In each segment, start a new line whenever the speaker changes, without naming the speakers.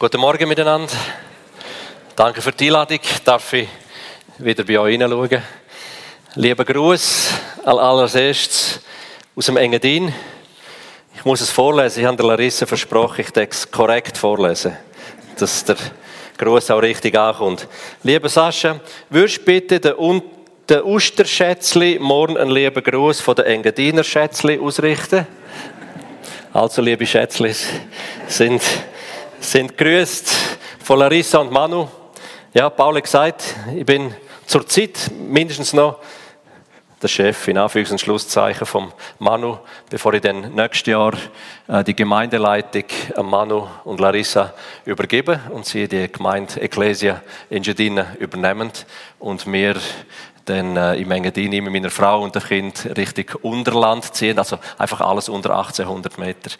Guten Morgen miteinander. Danke für die Einladung. Darf ich wieder bei euch hineinschauen? Lieber Gruß als erstes aus dem Engadin. Ich muss es vorlesen. Ich habe der Larissa versprochen, ich denke es korrekt vorlesen, dass der Gruß auch richtig ankommt. Lieber Sascha, würdest du bitte den, Osterschätzli morgen einen lieben Gruß von den Engadiner Schätzli ausrichten? Also, liebe Schätzlis, sind sind grüßt von Larissa und Manu. Ja, Paul hat gesagt, ich bin zur Zeit mindestens noch der Chef, in Anführungs- und Schlusszeichen vom Manu, bevor ich dann nächstes Jahr äh, die Gemeindeleitung an Manu und Larissa übergebe und sie die Gemeinde Ecclesia in Gedina übernehmen und wir dann äh, im Engadin mit meiner Frau und dem Kind Richtung Unterland ziehen, also einfach alles unter 1800 Meter.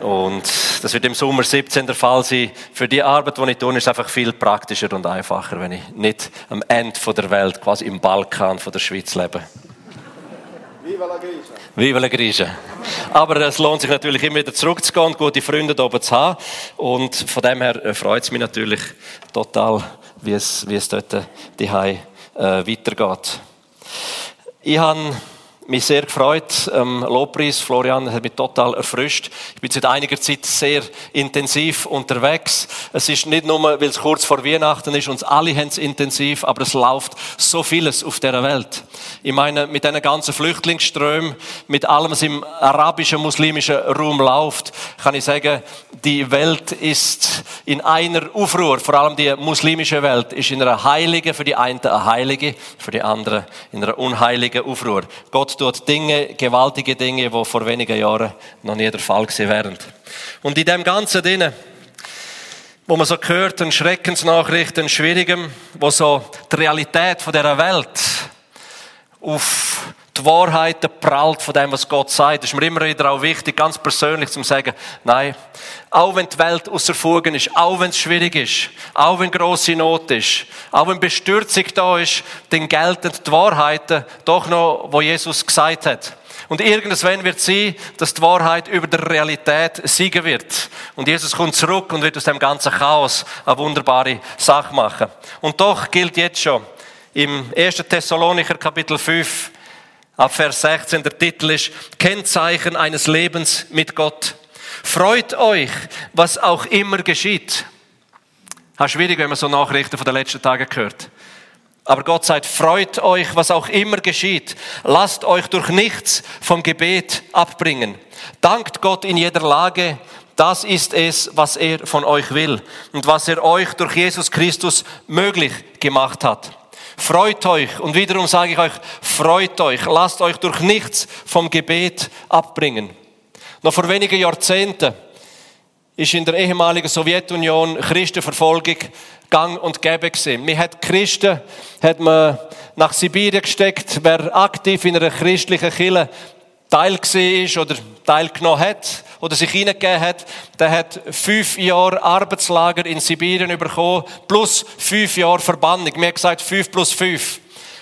Und das wird im Sommer 17 der Fall sein. Für die Arbeit, die ich tue, ist es einfach viel praktischer und einfacher, wenn ich nicht am Ende der Welt, quasi im Balkan von der Schweiz lebe. Viva la Grisa. Viva la Grisa. Aber es lohnt sich natürlich immer wieder zurückzugehen und gute Freunde da oben zu haben. Und von dem her äh, freut es mich natürlich total, wie es, wie es dort die äh, weitergeht. Ich habe mich sehr gefreut. Ähm, Lobpreis, Florian, hat mich total erfrischt. Ich bin seit einiger Zeit sehr intensiv unterwegs. Es ist nicht nur, weil es kurz vor Weihnachten ist, uns alle haben es intensiv, aber es läuft so vieles auf der Welt. Ich meine, mit diesen ganzen Flüchtlingsströmen, mit allem, was im arabischen, muslimischen Raum läuft, kann ich sagen, die Welt ist in einer Aufruhr, vor allem die muslimische Welt, ist in einer heiligen, für die einen eine heilige, für die anderen in einer unheiligen Aufruhr. Gott tut Dinge, gewaltige Dinge, die vor wenigen Jahren noch nie der Fall gewesen wären. Und in dem Ganzen drinnen, wo man so hört, ein Schreckensnachrichten, Schwierigem, wo so die Realität von dieser Welt auf die Wahrheiten prallt von dem, was Gott sagt. Das ist mir immer wieder auch wichtig, ganz persönlich zu sagen, nein, auch wenn die Welt außer Fugen ist, auch wenn es schwierig ist, auch wenn große Not ist, auch wenn Bestürzung da ist, dann gelten die Wahrheiten doch noch, wo Jesus gesagt hat. Und irgendwann wird sie, dass die Wahrheit über der Realität siegen wird. Und Jesus kommt zurück und wird aus dem ganzen Chaos eine wunderbare Sache machen. Und doch gilt jetzt schon im 1. Thessalonicher Kapitel 5, Ab Vers 16, der Titel ist Kennzeichen eines Lebens mit Gott. Freut euch, was auch immer geschieht. Das schwierig, wenn man so Nachrichten von den letzten Tagen hört. Aber Gott sagt, freut euch, was auch immer geschieht. Lasst euch durch nichts vom Gebet abbringen. Dankt Gott in jeder Lage. Das ist es, was er von euch will und was er euch durch Jesus Christus möglich gemacht hat. Freut euch. Und wiederum sage ich euch, freut euch. Lasst euch durch nichts vom Gebet abbringen. Noch vor wenigen Jahrzehnten ist in der ehemaligen Sowjetunion Christenverfolgung gang und gäbe gesehen. Man hat Christen, hat man nach Sibirien gesteckt, wer aktiv in einer christlichen Kirche Teil war oder teilgenommen hat oder sich hineingegeben hat, der hat fünf Jahre Arbeitslager in Sibirien bekommen, plus fünf Jahre Verbannung. Mir gesagt fünf plus fünf.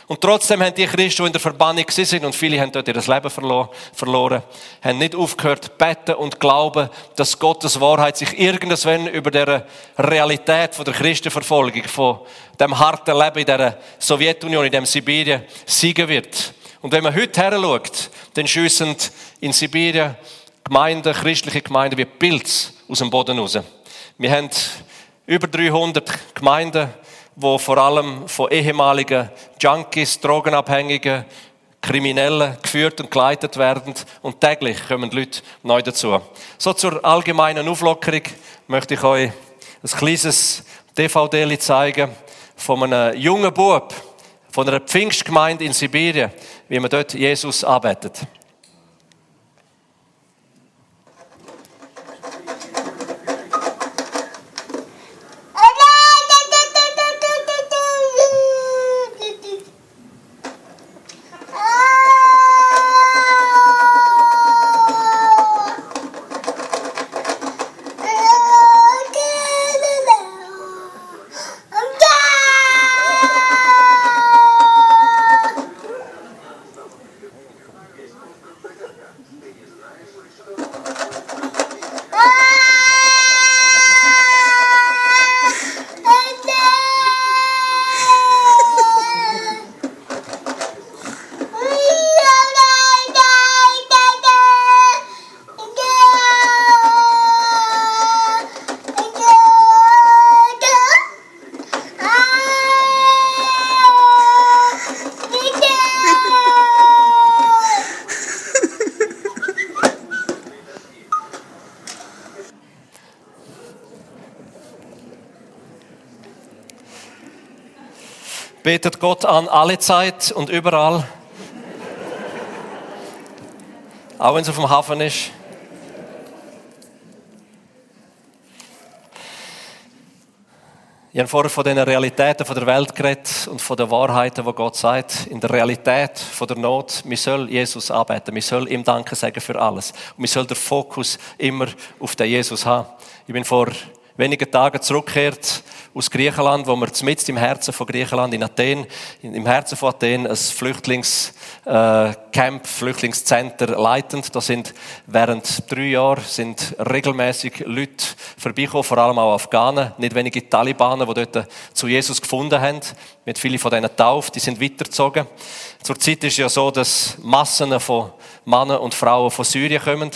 Und trotzdem haben die Christen, die in der Verbannung sind, und viele haben dort ihr Leben verloren, haben nicht aufgehört, beten und glauben, dass Gottes Wahrheit sich irgendwann über der Realität von der Christenverfolgung, von dem harten Leben in der Sowjetunion, in dem Sibirien, siegen wird. Und wenn man heute her schaut, dann schiessen in Sibirien Gemeinden, christliche Gemeinden wie Pilz aus dem Boden raus. Wir haben über 300 Gemeinden, wo vor allem von ehemaligen Junkies, Drogenabhängigen, Kriminellen geführt und geleitet werden und täglich kommen Leute neu dazu. So zur allgemeinen Auflockerung möchte ich euch ein kleines DVD zeigen von einem jungen Bub von einer Pfingstgemeinde in Sibirien, wie man dort Jesus arbeitet. Betet Gott an alle Zeit und überall. Auch wenn es auf dem Hafen ist. Ich habe vorher von den Realitäten der Welt geredet und von den Wahrheiten, wo Gott sagt, in der Realität von der Not, wir soll Jesus arbeiten, wir soll ihm Danke sagen für alles. Und wir soll den Fokus immer auf den Jesus haben. Ich bin vor wenigen Tagen zurückgekehrt aus Griechenland, wo wir mitten im Herzen von Griechenland, in Athen, im Herzen von Athen, ein Flüchtlingscamp, Flüchtlingscenter leitend. Da sind während drei Jahren sind regelmäßig Leute vorbeigekommen, vor allem auch Afghanen, nicht wenige Talibanen, die dort zu Jesus gefunden haben. Mit vielen von denen tauft, die sind weitergezogen. Zurzeit ist ja so, dass Massen von Männern und Frauen von Syrien kommen.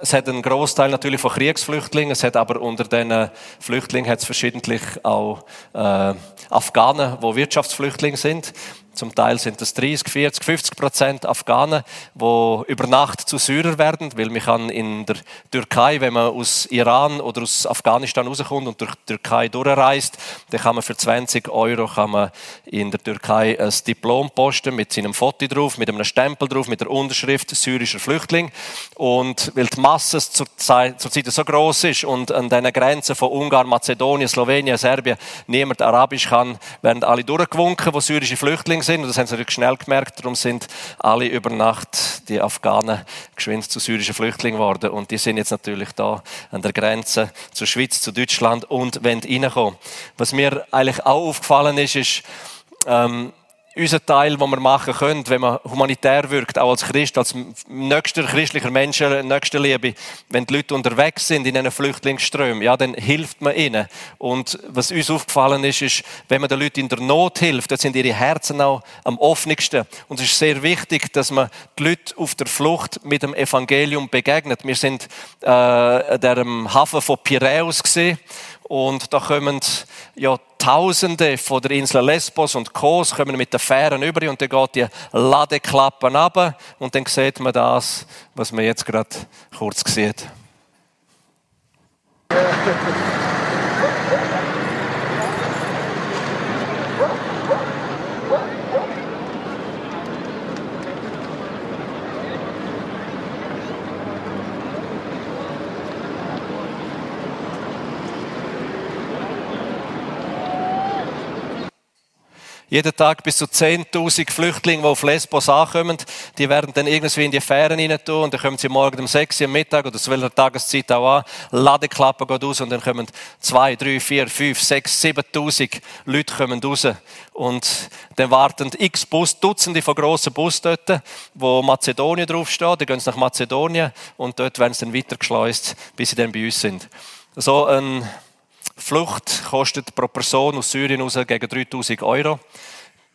Es hat einen Großteil natürlich von Kriegsflüchtlingen, es hat aber unter den Flüchtlingen hat es verschiedentlich auch äh, Afghanen, wo Wirtschaftsflüchtlinge sind. Zum Teil sind es 30, 40, 50 Prozent Afghanen, die über Nacht zu Syrer werden, weil man kann in der Türkei, wenn man aus Iran oder aus Afghanistan rauskommt und durch die Türkei durchreist, dann kann man für 20 Euro kann man in der Türkei ein Diplom posten mit seinem Foto drauf, mit einem Stempel drauf, mit der Unterschrift syrischer Flüchtling. Und weil die Masse zurzeit zur so groß ist und an den Grenzen von Ungarn, Mazedonien, Slowenien, Serbien niemand Arabisch kann, werden alle durchgewunken, wo syrische Flüchtlinge sind. Und das haben sie natürlich schnell gemerkt. Darum sind alle über Nacht die Afghanen geschwind zu syrischen Flüchtlingen geworden. Und die sind jetzt natürlich da an der Grenze zur Schweiz, zu Deutschland und wollen reinkommen. Was mir eigentlich auch aufgefallen ist, ist, ähm, unser Teil, den wir machen können, wenn man humanitär wirkt, auch als Christ, als nächster christlicher Mensch, nächster Liebe, wenn die Leute unterwegs sind in einem Flüchtlingsström, ja, dann hilft man ihnen. Und was uns aufgefallen ist, ist, wenn man den Leuten in der Not hilft, dann sind ihre Herzen auch am offensten. Und es ist sehr wichtig, dass man die Leute auf der Flucht mit dem Evangelium begegnet. Wir sind äh, an dem Hafen von Piräus gesehen und da kommen ja Tausende von der Insel Lesbos und Kos kommen mit den Fähren über und dann geht die Ladeklappen ab und dann sieht man das, was man jetzt gerade kurz sieht. Jeden Tag bis zu 10.000 Flüchtlinge, die auf Lesbos ankommen, die werden dann irgendwie in die Fähren rein tun und dann kommen sie morgen um 6 Uhr am Mittag oder zu welcher Tageszeit auch an. Ladeklappe geht aus und dann kommen 2, 3, 4, 5, 6, 7.000 Leute kommen raus. Und dann warten x Bus, Dutzende von grossen Bus dort, wo Mazedonien draufsteht. Die gehen nach Mazedonien und dort werden sie dann weitergeschleust, bis sie dann bei uns sind. So ein Flucht kostet pro Person aus Syrien raus gegen 3000 Euro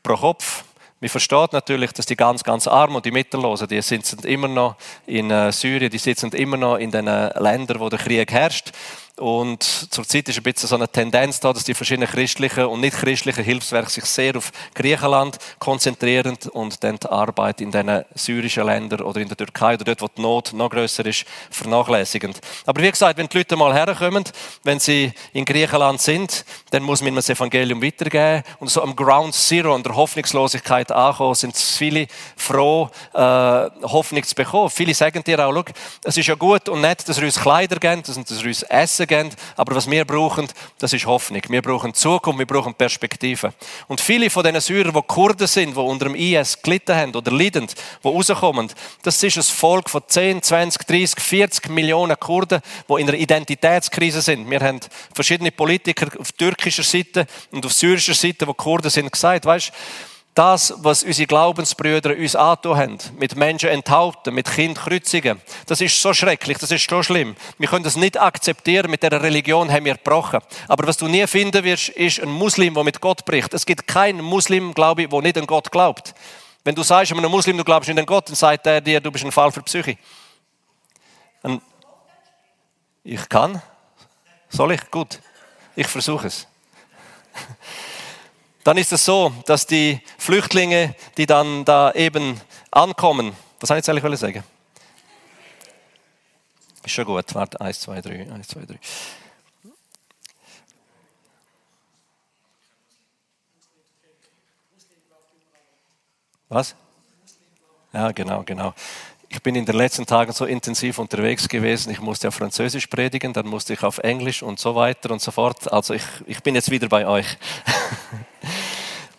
pro Kopf. Man versteht natürlich, dass die ganz, ganz Armen und die Mittellosen, die sitzen immer noch in äh, Syrien, die sitzen immer noch in den Ländern, wo der Krieg herrscht. Und zurzeit ist ein bisschen so eine Tendenz da, dass die verschiedenen christlichen und nicht christlichen Hilfswerke sich sehr auf Griechenland konzentrieren und dann die Arbeit in den syrischen Ländern oder in der Türkei oder dort, wo die Not noch größer ist, vernachlässigen. Aber wie gesagt, wenn die Leute mal herkommen, wenn sie in Griechenland sind, dann muss man das Evangelium weitergeben. Und so am Ground Zero, an der Hoffnungslosigkeit ankommen, sind viele froh, äh, Hoffnung zu bekommen. Viele sagen dir auch, es ist ja gut und nett, dass wir uns Kleider geben, dass wir uns Essen geben, aber was wir brauchen, das ist Hoffnung. Wir brauchen Zukunft, wir brauchen Perspektive. Und viele von diesen Syrern, die Kurden sind, die unter dem IS gelitten haben oder leiden, die rauskommen, das ist ein Volk von 10, 20, 30, 40 Millionen Kurden, die in einer Identitätskrise sind. Wir haben verschiedene Politiker auf türkischer Seite und auf syrischer Seite, die Kurden sind, gesagt, weißt, das, was unsere Glaubensbrüder uns antun haben, mit Menschen enthaupten, mit Kind kreuzigen, das ist so schrecklich, das ist so schlimm. Wir können das nicht akzeptieren, mit der Religion haben wir gebrochen. Aber was du nie finden wirst, ist ein Muslim, der mit Gott bricht. Es gibt keinen Muslim, glaube ich, der nicht an Gott glaubt. Wenn du sagst einem Muslim, du glaubst nicht an Gott, dann sagt er dir, du bist ein Fall für Psyche. Und ich kann. Soll ich? Gut. Ich versuche es dann ist es so, dass die Flüchtlinge, die dann da eben ankommen, was habe ich jetzt eigentlich sagen? Ist schon gut, warte, eins, zwei, drei, eins, zwei, drei. Was? Ja, genau, genau. Ich bin in den letzten Tagen so intensiv unterwegs gewesen. Ich musste auf Französisch predigen, dann musste ich auf Englisch und so weiter und so fort. Also ich, ich bin jetzt wieder bei euch.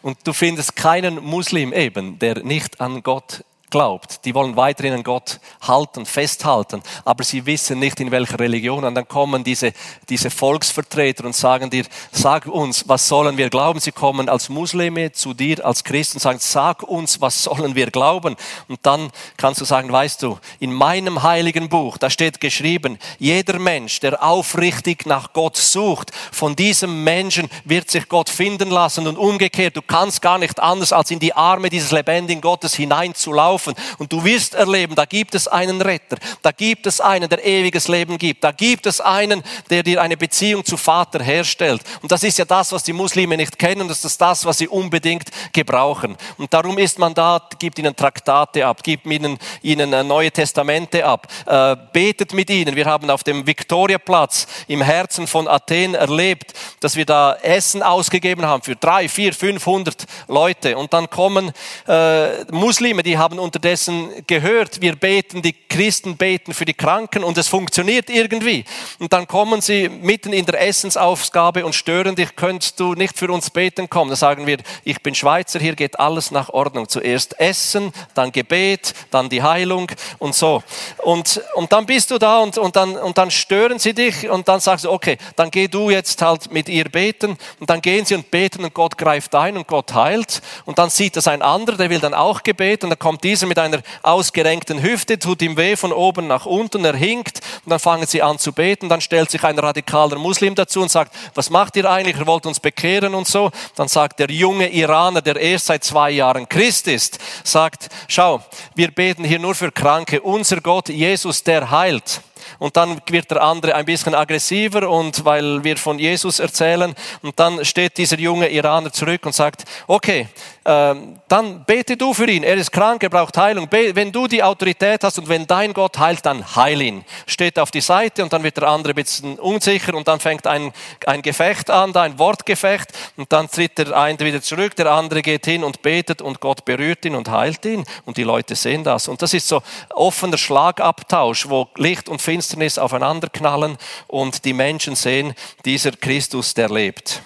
Und du findest keinen Muslim eben, der nicht an Gott glaubt. Die wollen weiterhin an Gott halten, festhalten, aber sie wissen nicht in welcher Religion. Und dann kommen diese, diese Volksvertreter und sagen dir, sag uns, was sollen wir glauben? Sie kommen als Muslime zu dir, als Christen, und sagen, sag uns, was sollen wir glauben? Und dann kannst du sagen, weißt du, in meinem heiligen Buch, da steht geschrieben, jeder Mensch, der aufrichtig nach Gott sucht, von diesem Menschen wird sich Gott finden lassen und umgekehrt, du kannst gar nicht anders, als in die Arme dieses lebendigen Gottes hineinzulaufen laufen und du wirst erleben, da gibt es einen Retter, da gibt es einen, der ewiges Leben gibt, da gibt es einen, der dir eine Beziehung zu Vater herstellt. Und das ist ja das, was die Muslime nicht kennen, das ist das, was sie unbedingt gebrauchen. Und darum ist man da, gibt ihnen Traktate ab, gibt ihnen, ihnen äh, neue Testamente ab, äh, betet mit ihnen. Wir haben auf dem Viktoriaplatz im Herzen von Athen erlebt, dass wir da Essen ausgegeben haben für drei, vier, 500 Leute. Und dann kommen äh, Muslime, die haben unterdessen gehört, wir beten, die Christen beten für die Kranken und es funktioniert irgendwie. Und dann kommen sie mitten in der Essensaufgabe und stören dich, könntest du nicht für uns beten kommen. Da sagen wir, ich bin Schweizer, hier geht alles nach Ordnung. Zuerst Essen, dann Gebet, dann die Heilung und so. Und, und dann bist du da und, und, dann, und dann stören sie dich und dann sagst du, okay, dann geh du jetzt halt mit ihr beten und dann gehen sie und beten und Gott greift ein und Gott heilt und dann sieht das ein anderer, der will dann auch Gebet und dann kommt dieser mit einer ausgerenkten Hüfte, tut ihm weh von oben nach unten, er hinkt und dann fangen sie an zu beten. Dann stellt sich ein radikaler Muslim dazu und sagt, was macht ihr eigentlich? Ihr wollt uns bekehren und so. Dann sagt der junge Iraner, der erst seit zwei Jahren Christ ist, sagt, schau, wir beten hier nur für Kranke. Unser Gott, Jesus, der heilt. Und dann wird der andere ein bisschen aggressiver und weil wir von Jesus erzählen. Und dann steht dieser junge Iraner zurück und sagt, okay, dann bete du für ihn. Er ist krank, er braucht Heilung. Wenn du die Autorität hast und wenn dein Gott heilt, dann heil ihn. Steht auf die Seite und dann wird der andere ein bisschen unsicher und dann fängt ein, ein Gefecht an, ein Wortgefecht und dann tritt der eine wieder zurück, der andere geht hin und betet und Gott berührt ihn und heilt ihn und die Leute sehen das. Und das ist so offener Schlagabtausch, wo Licht und Finsternis aufeinanderknallen und die Menschen sehen, dieser Christus, der lebt.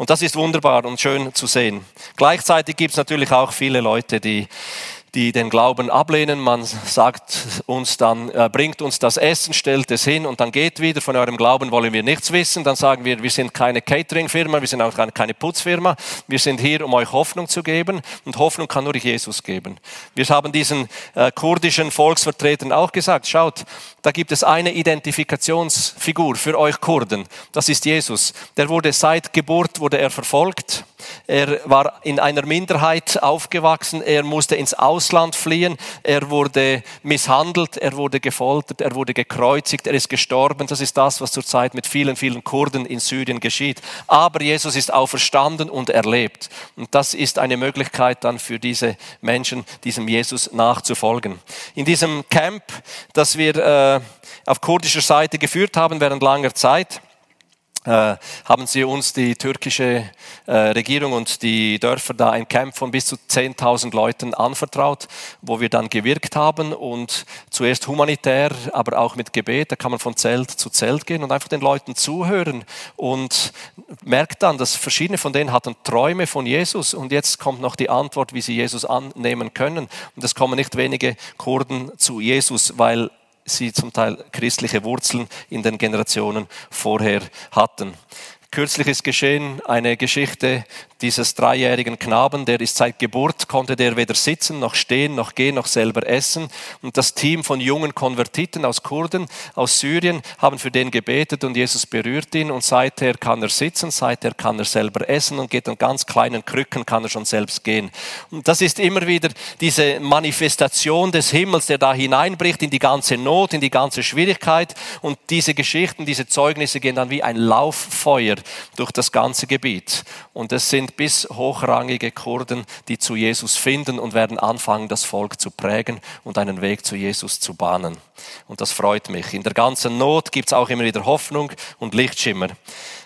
Und das ist wunderbar und schön zu sehen. Gleichzeitig gibt es natürlich auch viele Leute, die die den Glauben ablehnen. Man sagt uns dann, äh, bringt uns das Essen, stellt es hin und dann geht wieder. Von eurem Glauben wollen wir nichts wissen. Dann sagen wir, wir sind keine Catering-Firma, wir sind auch keine Putzfirma. Wir sind hier, um euch Hoffnung zu geben und Hoffnung kann nur Jesus geben. Wir haben diesen äh, kurdischen Volksvertretern auch gesagt, schaut, da gibt es eine Identifikationsfigur für euch Kurden. Das ist Jesus. Der wurde seit Geburt, wurde er verfolgt er war in einer Minderheit aufgewachsen. Er musste ins Ausland fliehen. Er wurde misshandelt. Er wurde gefoltert. Er wurde gekreuzigt. Er ist gestorben. Das ist das, was zurzeit mit vielen, vielen Kurden in Syrien geschieht. Aber Jesus ist auferstanden und erlebt. Und das ist eine Möglichkeit dann für diese Menschen, diesem Jesus nachzufolgen. In diesem Camp, das wir äh, auf kurdischer Seite geführt haben während langer Zeit, haben sie uns die türkische äh, Regierung und die Dörfer da ein Camp von bis zu 10.000 Leuten anvertraut, wo wir dann gewirkt haben und zuerst humanitär, aber auch mit Gebet. Da kann man von Zelt zu Zelt gehen und einfach den Leuten zuhören und merkt dann, dass verschiedene von denen hatten Träume von Jesus und jetzt kommt noch die Antwort, wie sie Jesus annehmen können. Und es kommen nicht wenige Kurden zu Jesus, weil sie zum Teil christliche Wurzeln in den Generationen vorher hatten. Kürzlich ist geschehen eine Geschichte dieses dreijährigen Knaben, der ist seit Geburt, konnte der weder sitzen, noch stehen, noch gehen, noch selber essen. Und das Team von jungen Konvertiten aus Kurden, aus Syrien, haben für den gebetet und Jesus berührt ihn und seither kann er sitzen, seither kann er selber essen und geht an ganz kleinen Krücken, kann er schon selbst gehen. Und das ist immer wieder diese Manifestation des Himmels, der da hineinbricht in die ganze Not, in die ganze Schwierigkeit und diese Geschichten, diese Zeugnisse gehen dann wie ein Lauffeuer durch das ganze Gebiet. Und es sind bis hochrangige Kurden, die zu Jesus finden und werden anfangen, das Volk zu prägen und einen Weg zu Jesus zu bahnen. Und das freut mich. In der ganzen Not gibt es auch immer wieder Hoffnung und Lichtschimmer.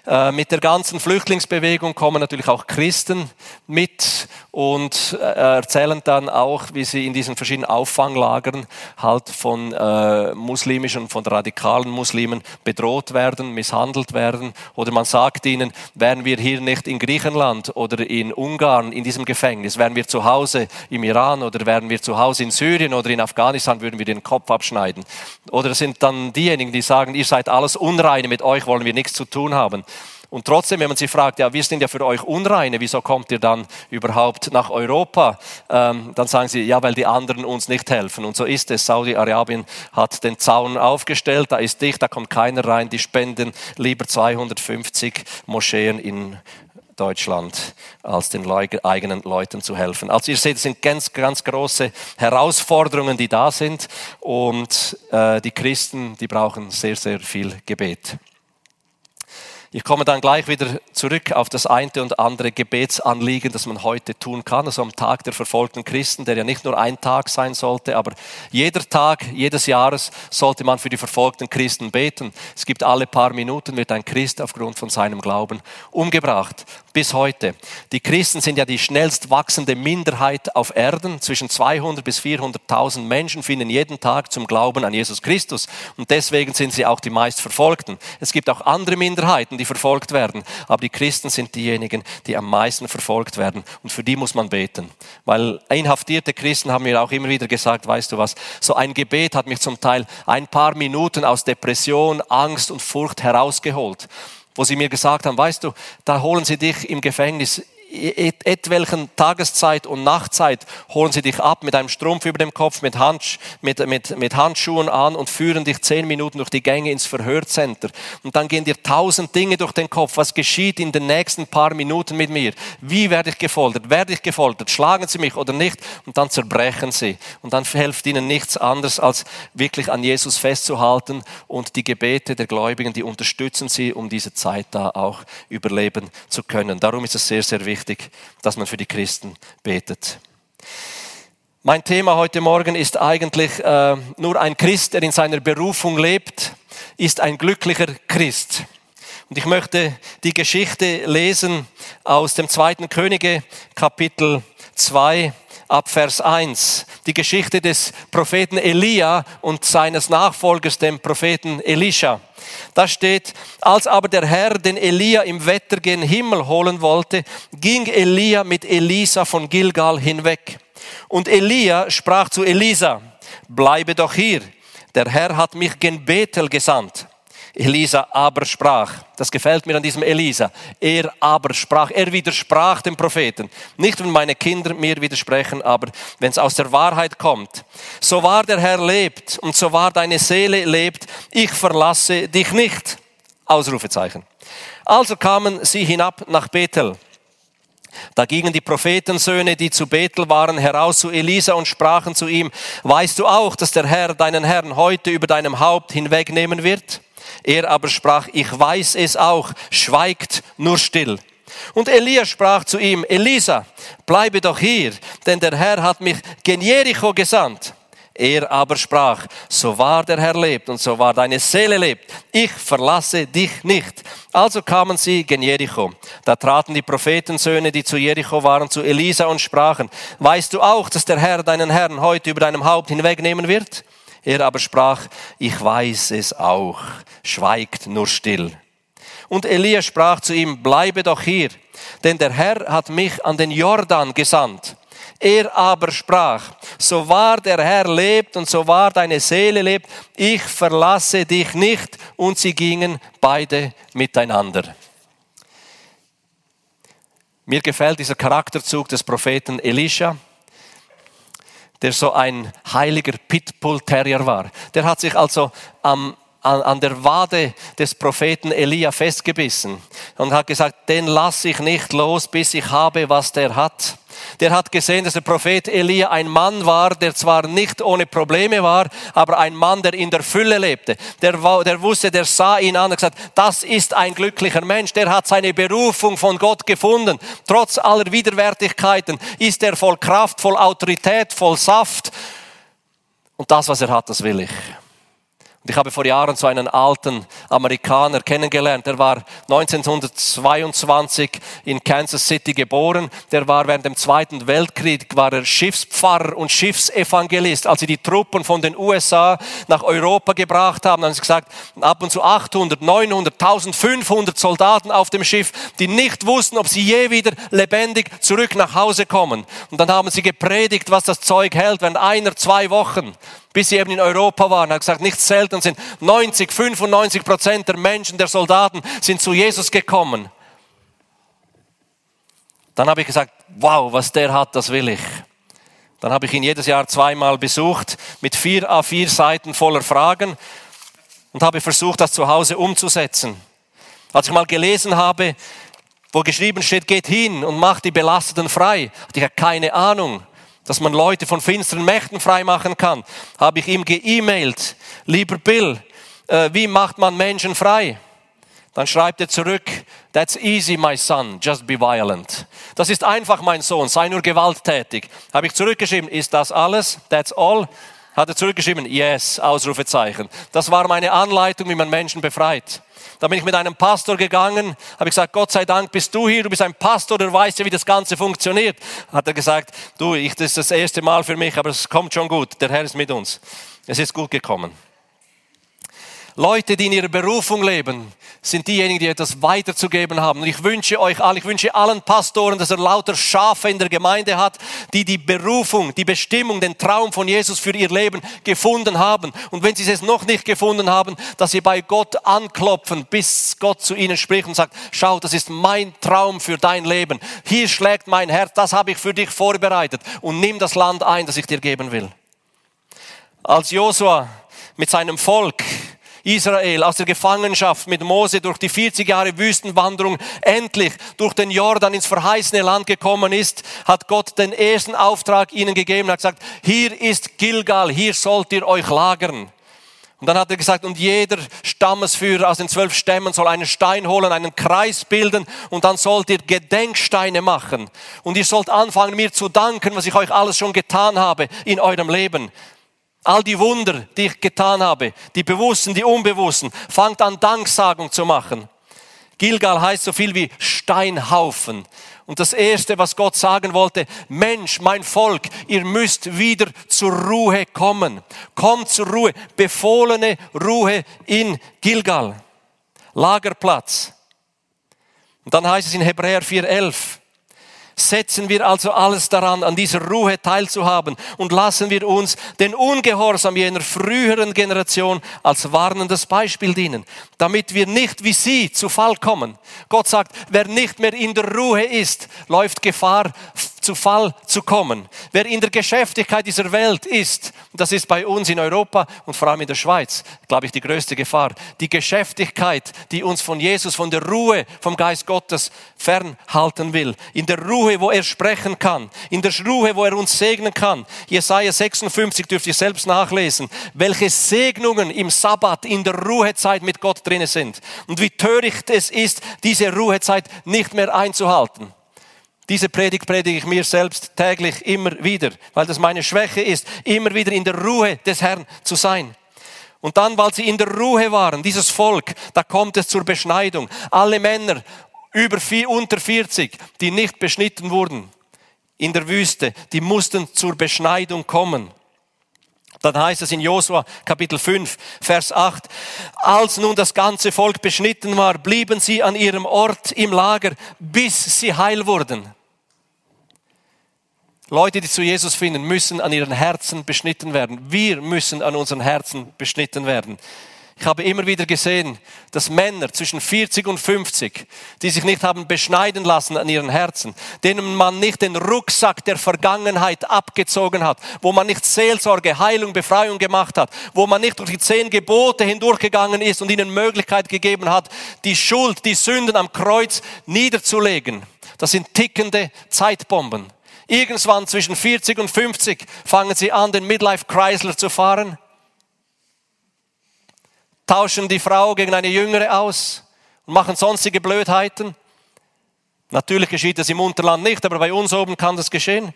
Äh, mit der ganzen Flüchtlingsbewegung kommen natürlich auch Christen mit und äh, erzählen dann auch, wie sie in diesen verschiedenen Auffanglagern halt von äh, muslimischen, von radikalen Muslimen bedroht werden, misshandelt werden. Oder man sagt ihnen, wären wir hier nicht in Griechenland oder in Ungarn in diesem Gefängnis, wären wir zu Hause im Iran oder wären wir zu Hause in Syrien oder in Afghanistan, würden wir den Kopf abschneiden. Oder sind dann diejenigen, die sagen, ihr seid alles Unreine, mit euch wollen wir nichts zu tun haben. Und trotzdem, wenn man sie fragt, ja, wir sind ja für euch Unreine, wieso kommt ihr dann überhaupt nach Europa? Ähm, dann sagen sie, ja, weil die anderen uns nicht helfen. Und so ist es. Saudi-Arabien hat den Zaun aufgestellt, da ist dicht, da kommt keiner rein, die spenden lieber 250 Moscheen in Deutschland, als den eigenen Leuten zu helfen. Also ihr seht, es sind ganz, ganz große Herausforderungen, die da sind und äh, die Christen, die brauchen sehr, sehr viel Gebet. Ich komme dann gleich wieder zurück auf das eine und andere Gebetsanliegen, das man heute tun kann, also am Tag der verfolgten Christen, der ja nicht nur ein Tag sein sollte, aber jeder Tag jedes Jahres sollte man für die verfolgten Christen beten. Es gibt alle paar Minuten wird ein Christ aufgrund von seinem Glauben umgebracht. Bis heute. Die Christen sind ja die schnellst wachsende Minderheit auf Erden. Zwischen 200 bis 400.000 Menschen finden jeden Tag zum Glauben an Jesus Christus und deswegen sind sie auch die meist Verfolgten. Es gibt auch andere Minderheiten, die verfolgt werden. Aber die Christen sind diejenigen, die am meisten verfolgt werden. Und für die muss man beten. Weil inhaftierte Christen haben mir auch immer wieder gesagt, weißt du was, so ein Gebet hat mich zum Teil ein paar Minuten aus Depression, Angst und Furcht herausgeholt wo sie mir gesagt haben, weißt du, da holen sie dich im Gefängnis etwelchen Tageszeit und Nachtzeit holen sie dich ab mit einem Strumpf über dem Kopf, mit, Hand, mit, mit, mit Handschuhen an und führen dich zehn Minuten durch die Gänge ins Verhörcenter. Und dann gehen dir tausend Dinge durch den Kopf. Was geschieht in den nächsten paar Minuten mit mir? Wie werde ich gefoltert? Werde ich gefoltert? Schlagen sie mich oder nicht? Und dann zerbrechen sie. Und dann hilft ihnen nichts anderes, als wirklich an Jesus festzuhalten und die Gebete der Gläubigen, die unterstützen sie, um diese Zeit da auch überleben zu können. Darum ist es sehr, sehr wichtig wichtig, dass man für die Christen betet. Mein Thema heute Morgen ist eigentlich äh, nur ein Christ, der in seiner Berufung lebt, ist ein glücklicher Christ. Und ich möchte die Geschichte lesen aus dem zweiten Könige, Kapitel 2, ab Vers 1. Die Geschichte des Propheten Elia und seines Nachfolgers, dem Propheten Elisha. Da steht, als aber der Herr den Elia im Wetter gen Himmel holen wollte, ging Elia mit Elisa von Gilgal hinweg. Und Elia sprach zu Elisa, bleibe doch hier, der Herr hat mich gen Bethel gesandt. Elisa aber sprach, das gefällt mir an diesem Elisa, er aber sprach, er widersprach dem Propheten. Nicht, wenn meine Kinder mir widersprechen, aber wenn es aus der Wahrheit kommt. So wahr der Herr lebt und so wahr deine Seele lebt, ich verlasse dich nicht. Ausrufezeichen. Also kamen sie hinab nach Bethel. Da gingen die Prophetensöhne, die zu Bethel waren, heraus zu Elisa und sprachen zu ihm, weißt du auch, dass der Herr deinen Herrn heute über deinem Haupt hinwegnehmen wird? Er aber sprach, ich weiß es auch, schweigt nur still. Und Elia sprach zu ihm, Elisa, bleibe doch hier, denn der Herr hat mich gen Jericho gesandt. Er aber sprach, so wahr der Herr lebt und so wahr deine Seele lebt, ich verlasse dich nicht. Also kamen sie gen Jericho. Da traten die Prophetensöhne, die zu Jericho waren, zu Elisa und sprachen, weißt du auch, dass der Herr deinen Herrn heute über deinem Haupt hinwegnehmen wird? Er aber sprach, ich weiß es auch, schweigt nur still. Und Elia sprach zu ihm, bleibe doch hier, denn der Herr hat mich an den Jordan gesandt. Er aber sprach, so wahr der Herr lebt und so wahr deine Seele lebt, ich verlasse dich nicht. Und sie gingen beide miteinander. Mir gefällt dieser Charakterzug des Propheten Elisha der so ein heiliger Pitbull-Terrier war. Der hat sich also am an, an der Wade des Propheten Elia festgebissen und hat gesagt, den lasse ich nicht los, bis ich habe, was der hat. Der hat gesehen, dass der Prophet Elia ein Mann war, der zwar nicht ohne Probleme war, aber ein Mann, der in der Fülle lebte. Der, der wusste, der sah ihn an und gesagt, das ist ein glücklicher Mensch, der hat seine Berufung von Gott gefunden. Trotz aller Widerwärtigkeiten ist er voll Kraft, voll Autorität, voll Saft. Und das, was er hat, das will ich. Ich habe vor Jahren so einen alten Amerikaner kennengelernt. Der war 1922 in Kansas City geboren. Der war während dem Zweiten Weltkrieg, war er Schiffspfarrer und Schiffsevangelist. Als sie die Truppen von den USA nach Europa gebracht haben, haben sie gesagt, ab und zu 800, 900, 1500 Soldaten auf dem Schiff, die nicht wussten, ob sie je wieder lebendig zurück nach Hause kommen. Und dann haben sie gepredigt, was das Zeug hält, wenn einer, zwei Wochen bis sie eben in Europa waren. Er hat gesagt, nicht selten sind 90, 95 Prozent der Menschen, der Soldaten sind zu Jesus gekommen. Dann habe ich gesagt, wow, was der hat, das will ich. Dann habe ich ihn jedes Jahr zweimal besucht mit vier A4 Seiten voller Fragen und habe versucht, das zu Hause umzusetzen. Als ich mal gelesen habe, wo geschrieben steht, geht hin und macht die Belasteten frei, hatte ich keine Ahnung dass man Leute von finsteren Mächten freimachen kann, habe ich ihm geemailt, lieber Bill, äh, wie macht man Menschen frei? Dann schreibt er zurück, that's easy, my son, just be violent. Das ist einfach, mein Sohn, sei nur gewalttätig. Habe ich zurückgeschrieben, ist das alles? That's all? Hat er zurückgeschrieben, yes, Ausrufezeichen. Das war meine Anleitung, wie man Menschen befreit. Da bin ich mit einem Pastor gegangen, habe gesagt, Gott sei Dank bist du hier, du bist ein Pastor, der weiß ja, wie das Ganze funktioniert. Hat er gesagt, du, ich, das ist das erste Mal für mich, aber es kommt schon gut, der Herr ist mit uns. Es ist gut gekommen. Leute, die in ihrer Berufung leben, sind diejenigen, die etwas weiterzugeben haben. Und ich wünsche euch allen, ich wünsche allen Pastoren, dass er lauter Schafe in der Gemeinde hat, die die Berufung, die Bestimmung, den Traum von Jesus für ihr Leben gefunden haben. Und wenn sie es noch nicht gefunden haben, dass sie bei Gott anklopfen, bis Gott zu ihnen spricht und sagt, schau, das ist mein Traum für dein Leben. Hier schlägt mein Herz, das habe ich für dich vorbereitet. Und nimm das Land ein, das ich dir geben will. Als Josua mit seinem Volk Israel aus der Gefangenschaft mit Mose durch die 40 Jahre Wüstenwanderung endlich durch den Jordan ins verheißene Land gekommen ist, hat Gott den ersten Auftrag ihnen gegeben, hat gesagt, hier ist Gilgal, hier sollt ihr euch lagern. Und dann hat er gesagt, und jeder Stammesführer aus den zwölf Stämmen soll einen Stein holen, einen Kreis bilden und dann sollt ihr Gedenksteine machen. Und ihr sollt anfangen, mir zu danken, was ich euch alles schon getan habe in eurem Leben. All die Wunder, die ich getan habe, die Bewussten, die Unbewussten, fangt an Danksagung zu machen. Gilgal heißt so viel wie Steinhaufen. Und das Erste, was Gott sagen wollte, Mensch, mein Volk, ihr müsst wieder zur Ruhe kommen. Kommt zur Ruhe. Befohlene Ruhe in Gilgal. Lagerplatz. Und dann heißt es in Hebräer 4,11, Setzen wir also alles daran, an dieser Ruhe teilzuhaben und lassen wir uns den Ungehorsam jener früheren Generation als warnendes Beispiel dienen, damit wir nicht wie sie zu Fall kommen. Gott sagt, wer nicht mehr in der Ruhe ist, läuft Gefahr, zu Fall zu kommen. Wer in der Geschäftigkeit dieser Welt ist, das ist bei uns in Europa und vor allem in der Schweiz, glaube ich, die größte Gefahr. Die Geschäftigkeit, die uns von Jesus, von der Ruhe, vom Geist Gottes fernhalten will. In der Ruhe, wo er sprechen kann. In der Ruhe, wo er uns segnen kann. Jesaja 56 dürft ihr selbst nachlesen, welche Segnungen im Sabbat, in der Ruhezeit mit Gott drinne sind. Und wie töricht es ist, diese Ruhezeit nicht mehr einzuhalten. Diese Predigt predige ich mir selbst täglich immer wieder, weil das meine Schwäche ist, immer wieder in der Ruhe des Herrn zu sein. Und dann, weil sie in der Ruhe waren, dieses Volk, da kommt es zur Beschneidung. Alle Männer über vier, unter 40, die nicht beschnitten wurden in der Wüste, die mussten zur Beschneidung kommen. Dann heißt es in Josua Kapitel 5, Vers 8, als nun das ganze Volk beschnitten war, blieben sie an ihrem Ort im Lager, bis sie heil wurden. Leute, die zu Jesus finden, müssen an ihren Herzen beschnitten werden. Wir müssen an unseren Herzen beschnitten werden. Ich habe immer wieder gesehen, dass Männer zwischen 40 und 50, die sich nicht haben beschneiden lassen an ihren Herzen, denen man nicht den Rucksack der Vergangenheit abgezogen hat, wo man nicht Seelsorge, Heilung, Befreiung gemacht hat, wo man nicht durch die zehn Gebote hindurchgegangen ist und ihnen Möglichkeit gegeben hat, die Schuld, die Sünden am Kreuz niederzulegen. Das sind tickende Zeitbomben. Irgendwann zwischen 40 und 50 fangen sie an, den Midlife Chrysler zu fahren tauschen die Frau gegen eine Jüngere aus und machen sonstige Blödheiten. Natürlich geschieht das im Unterland nicht, aber bei uns oben kann das geschehen.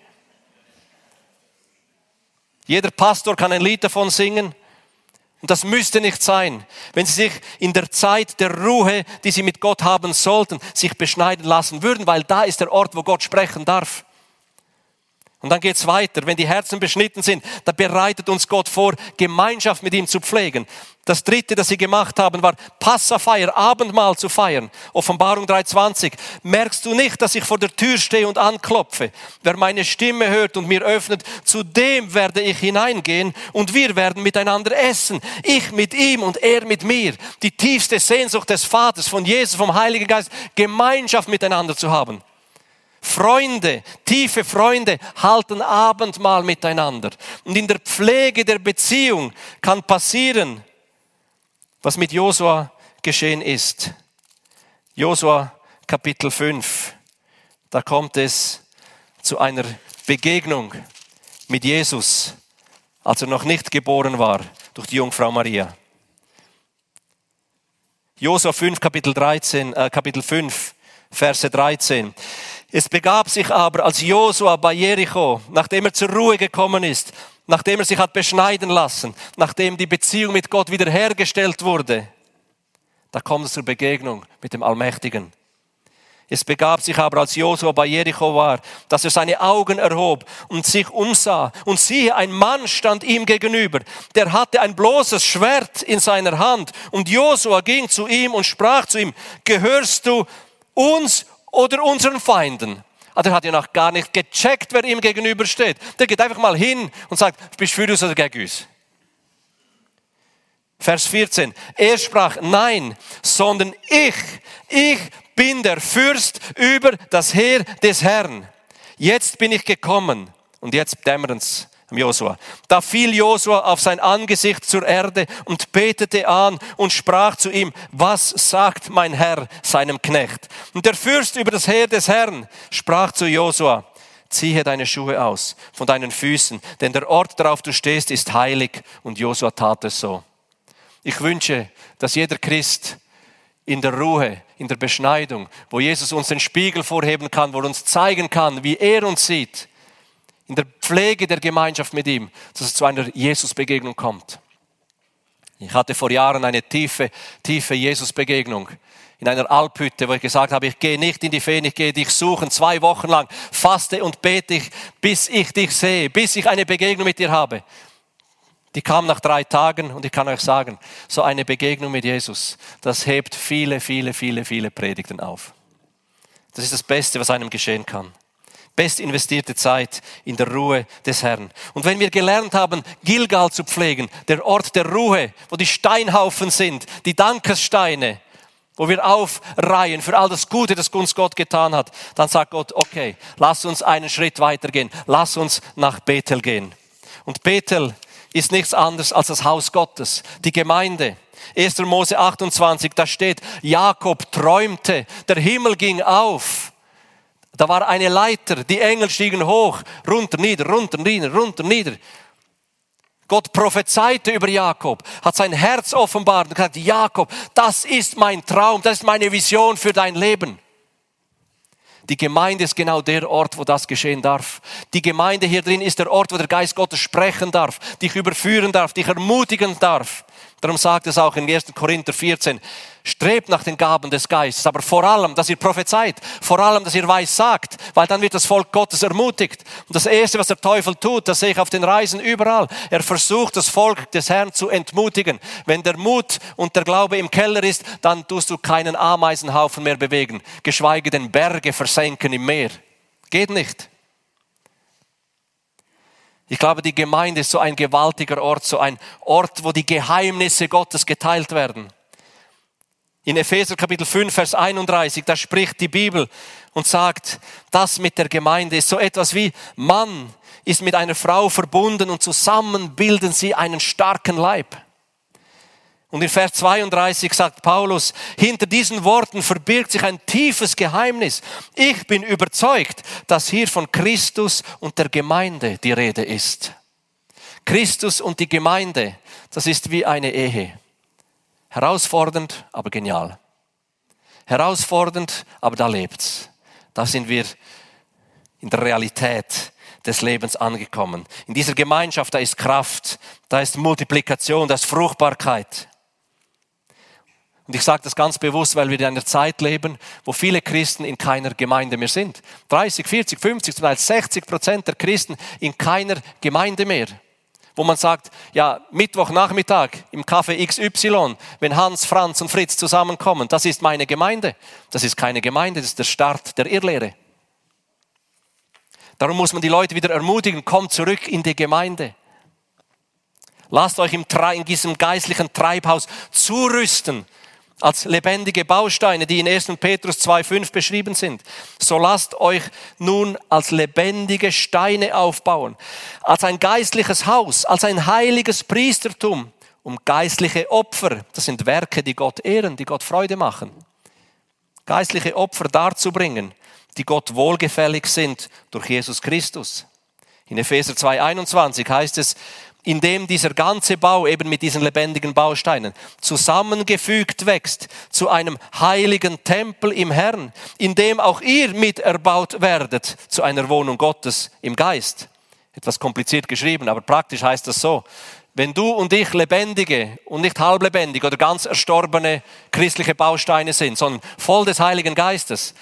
Jeder Pastor kann ein Lied davon singen. Und das müsste nicht sein, wenn sie sich in der Zeit der Ruhe, die sie mit Gott haben sollten, sich beschneiden lassen würden, weil da ist der Ort, wo Gott sprechen darf. Und dann geht's weiter. Wenn die Herzen beschnitten sind, da bereitet uns Gott vor, Gemeinschaft mit ihm zu pflegen. Das dritte, das sie gemacht haben, war Passafeier, Abendmahl zu feiern. Offenbarung 3,20. Merkst du nicht, dass ich vor der Tür stehe und anklopfe? Wer meine Stimme hört und mir öffnet, zu dem werde ich hineingehen und wir werden miteinander essen. Ich mit ihm und er mit mir. Die tiefste Sehnsucht des Vaters, von Jesus, vom Heiligen Geist, Gemeinschaft miteinander zu haben. Freunde, tiefe Freunde halten Abendmahl miteinander. Und in der Pflege der Beziehung kann passieren, was mit Josua geschehen ist. Josua Kapitel 5. Da kommt es zu einer Begegnung mit Jesus, als er noch nicht geboren war durch die Jungfrau Maria. Josua 5, Kapitel 13, äh, Kapitel 5, Verse 13. Es begab sich aber, als Josua bei Jericho, nachdem er zur Ruhe gekommen ist, nachdem er sich hat beschneiden lassen, nachdem die Beziehung mit Gott wiederhergestellt wurde, da kommt es zur Begegnung mit dem Allmächtigen. Es begab sich aber, als Josua bei Jericho war, dass er seine Augen erhob und sich umsah. Und siehe, ein Mann stand ihm gegenüber. Der hatte ein bloßes Schwert in seiner Hand. Und Josua ging zu ihm und sprach zu ihm, gehörst du uns oder unseren Feinden. Also er hat ja noch gar nicht gecheckt, wer ihm gegenübersteht. Der geht einfach mal hin und sagt, bist du für uns oder gegen uns? Vers 14. Er sprach, nein, sondern ich, ich bin der Fürst über das Heer des Herrn. Jetzt bin ich gekommen und jetzt dämmert's Josua. Da fiel Josua auf sein Angesicht zur Erde und betete an und sprach zu ihm, was sagt mein Herr seinem Knecht? Und der Fürst über das Heer des Herrn sprach zu Josua, ziehe deine Schuhe aus von deinen Füßen, denn der Ort, darauf du stehst, ist heilig. Und Josua tat es so. Ich wünsche, dass jeder Christ in der Ruhe, in der Beschneidung, wo Jesus uns den Spiegel vorheben kann, wo er uns zeigen kann, wie er uns sieht, in der Pflege der Gemeinschaft mit ihm, dass es zu einer Jesus-Begegnung kommt. Ich hatte vor Jahren eine tiefe, tiefe Jesus-Begegnung in einer Alphütte, wo ich gesagt habe, ich gehe nicht in die Feen, ich gehe dich suchen, zwei Wochen lang, faste und bete ich, bis ich dich sehe, bis ich eine Begegnung mit dir habe. Die kam nach drei Tagen und ich kann euch sagen, so eine Begegnung mit Jesus, das hebt viele, viele, viele, viele Predigten auf. Das ist das Beste, was einem geschehen kann best investierte Zeit in der Ruhe des Herrn. Und wenn wir gelernt haben, Gilgal zu pflegen, der Ort der Ruhe, wo die Steinhaufen sind, die Dankessteine, wo wir aufreihen für all das Gute, das uns Gott getan hat, dann sagt Gott, okay, lass uns einen Schritt weitergehen, lass uns nach Bethel gehen. Und Bethel ist nichts anderes als das Haus Gottes, die Gemeinde. 1. Mose 28, da steht, Jakob träumte, der Himmel ging auf da war eine Leiter, die Engel stiegen hoch, runter, nieder, runter, nieder, runter, nieder. Gott prophezeite über Jakob, hat sein Herz offenbart und gesagt, Jakob, das ist mein Traum, das ist meine Vision für dein Leben. Die Gemeinde ist genau der Ort, wo das geschehen darf. Die Gemeinde hier drin ist der Ort, wo der Geist Gottes sprechen darf, dich überführen darf, dich ermutigen darf. Darum sagt es auch in 1. Korinther 14, strebt nach den Gaben des Geistes, aber vor allem, dass ihr prophezeit, vor allem, dass ihr weiß sagt, weil dann wird das Volk Gottes ermutigt. Und das Erste, was der Teufel tut, das sehe ich auf den Reisen überall, er versucht, das Volk des Herrn zu entmutigen. Wenn der Mut und der Glaube im Keller ist, dann tust du keinen Ameisenhaufen mehr bewegen, geschweige denn Berge versenken im Meer. Geht nicht. Ich glaube, die Gemeinde ist so ein gewaltiger Ort, so ein Ort, wo die Geheimnisse Gottes geteilt werden. In Epheser Kapitel 5, Vers 31, da spricht die Bibel und sagt, das mit der Gemeinde ist so etwas wie Mann ist mit einer Frau verbunden und zusammen bilden sie einen starken Leib. Und in Vers 32 sagt Paulus, hinter diesen Worten verbirgt sich ein tiefes Geheimnis. Ich bin überzeugt, dass hier von Christus und der Gemeinde die Rede ist. Christus und die Gemeinde, das ist wie eine Ehe. Herausfordernd, aber genial. Herausfordernd, aber da lebt's. Da sind wir in der Realität des Lebens angekommen. In dieser Gemeinschaft, da ist Kraft, da ist Multiplikation, da ist Fruchtbarkeit. Und ich sage das ganz bewusst, weil wir in einer Zeit leben, wo viele Christen in keiner Gemeinde mehr sind. 30, 40, 50, zum Teil 60 Prozent der Christen in keiner Gemeinde mehr. Wo man sagt, ja, Mittwochnachmittag im Café XY, wenn Hans, Franz und Fritz zusammenkommen, das ist meine Gemeinde. Das ist keine Gemeinde, das ist der Start der Irrlehre. Darum muss man die Leute wieder ermutigen, kommt zurück in die Gemeinde. Lasst euch in diesem geistlichen Treibhaus zurüsten, als lebendige Bausteine, die in 1. Petrus 2.5 beschrieben sind. So lasst euch nun als lebendige Steine aufbauen, als ein geistliches Haus, als ein heiliges Priestertum, um geistliche Opfer, das sind Werke, die Gott ehren, die Gott Freude machen, geistliche Opfer darzubringen, die Gott wohlgefällig sind durch Jesus Christus. In Epheser 2.21 heißt es, in dem dieser ganze Bau eben mit diesen lebendigen Bausteinen zusammengefügt wächst zu einem heiligen Tempel im Herrn, in dem auch ihr miterbaut werdet zu einer Wohnung Gottes im Geist. Etwas kompliziert geschrieben, aber praktisch heißt das so. Wenn du und ich lebendige und nicht halblebendige oder ganz erstorbene christliche Bausteine sind, sondern voll des Heiligen Geistes,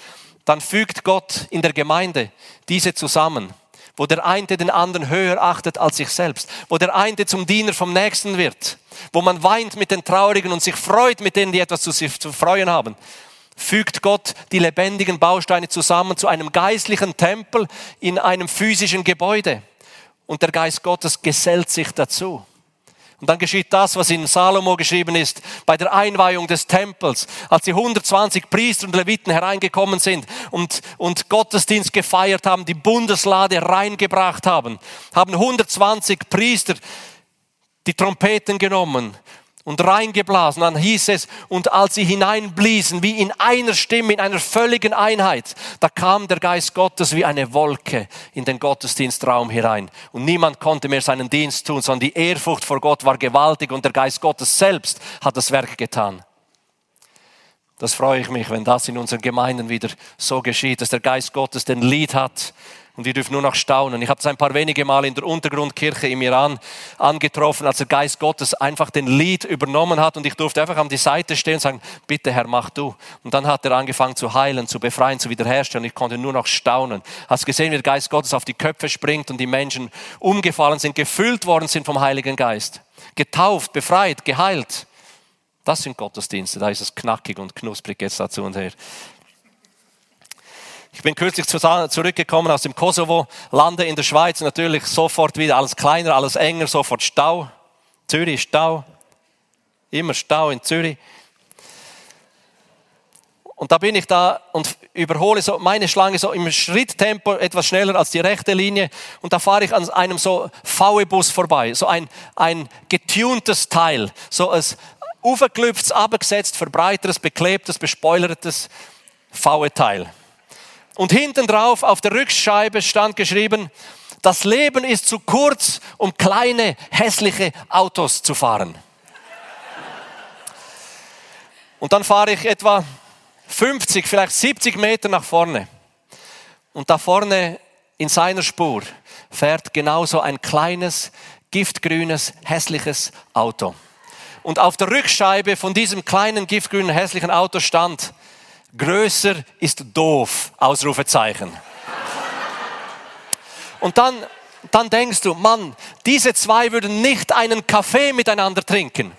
dann fügt Gott in der Gemeinde diese zusammen wo der eine den anderen höher achtet als sich selbst, wo der eine zum Diener vom Nächsten wird, wo man weint mit den Traurigen und sich freut mit denen, die etwas zu sich zu freuen haben, fügt Gott die lebendigen Bausteine zusammen zu einem geistlichen Tempel in einem physischen Gebäude. Und der Geist Gottes gesellt sich dazu. Und dann geschieht das, was in Salomo geschrieben ist, bei der Einweihung des Tempels, als die 120 Priester und Leviten hereingekommen sind und, und Gottesdienst gefeiert haben, die Bundeslade reingebracht haben, haben 120 Priester die Trompeten genommen und reingeblasen. Dann hieß es, und als sie hineinbliesen, wie in einer Stimme, in einer völligen Einheit, da kam der Geist Gottes wie eine Wolke in den Gottesdienstraum herein. Und niemand konnte mehr seinen Dienst tun, sondern die Ehrfurcht vor Gott war gewaltig und der Geist Gottes selbst hat das Werk getan. Das freue ich mich, wenn das in unseren Gemeinden wieder so geschieht, dass der Geist Gottes den Lied hat und wir dürfen nur noch staunen. Ich habe es ein paar wenige Mal in der Untergrundkirche im Iran angetroffen, als der Geist Gottes einfach den Lied übernommen hat und ich durfte einfach an die Seite stehen und sagen, bitte Herr, mach du. Und dann hat er angefangen zu heilen, zu befreien, zu wiederherstellen. Ich konnte nur noch staunen. Hast gesehen, wie der Geist Gottes auf die Köpfe springt und die Menschen umgefallen sind, gefüllt worden sind vom Heiligen Geist. Getauft, befreit, geheilt. Das sind Gottesdienste. Da ist es knackig und knusprig jetzt dazu und her. Ich bin kürzlich zurückgekommen aus dem Kosovo, lande in der Schweiz, natürlich sofort wieder alles kleiner, alles enger, sofort Stau. Zürich Stau, immer Stau in Zürich. Und da bin ich da und überhole so meine Schlange so im Schritttempo etwas schneller als die rechte Linie. Und da fahre ich an einem so VW-Bus vorbei. So ein, ein getuntes Teil. So ein aufgeklüpftes, abgesetzt, verbreiteres, beklebtes, bespoilertes VW-Teil. Und hinten drauf auf der Rückscheibe stand geschrieben, das Leben ist zu kurz, um kleine, hässliche Autos zu fahren. Und dann fahre ich etwa 50, vielleicht 70 Meter nach vorne. Und da vorne in seiner Spur fährt genauso ein kleines, giftgrünes, hässliches Auto. Und auf der Rückscheibe von diesem kleinen, giftgrünen, hässlichen Auto stand, Größer ist doof, Ausrufezeichen. Und dann, dann denkst du, Mann, diese zwei würden nicht einen Kaffee miteinander trinken.